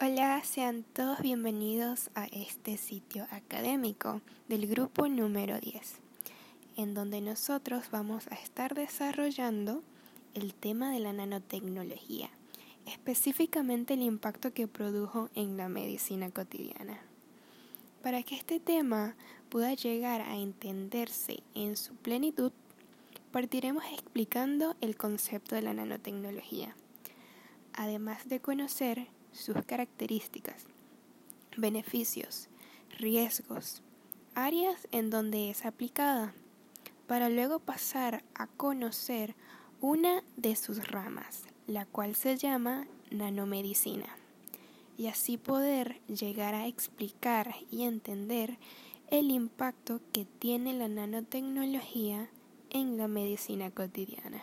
Hola, sean todos bienvenidos a este sitio académico del grupo número 10, en donde nosotros vamos a estar desarrollando el tema de la nanotecnología, específicamente el impacto que produjo en la medicina cotidiana. Para que este tema pueda llegar a entenderse en su plenitud, partiremos explicando el concepto de la nanotecnología, además de conocer sus características, beneficios, riesgos, áreas en donde es aplicada, para luego pasar a conocer una de sus ramas, la cual se llama nanomedicina, y así poder llegar a explicar y entender el impacto que tiene la nanotecnología en la medicina cotidiana.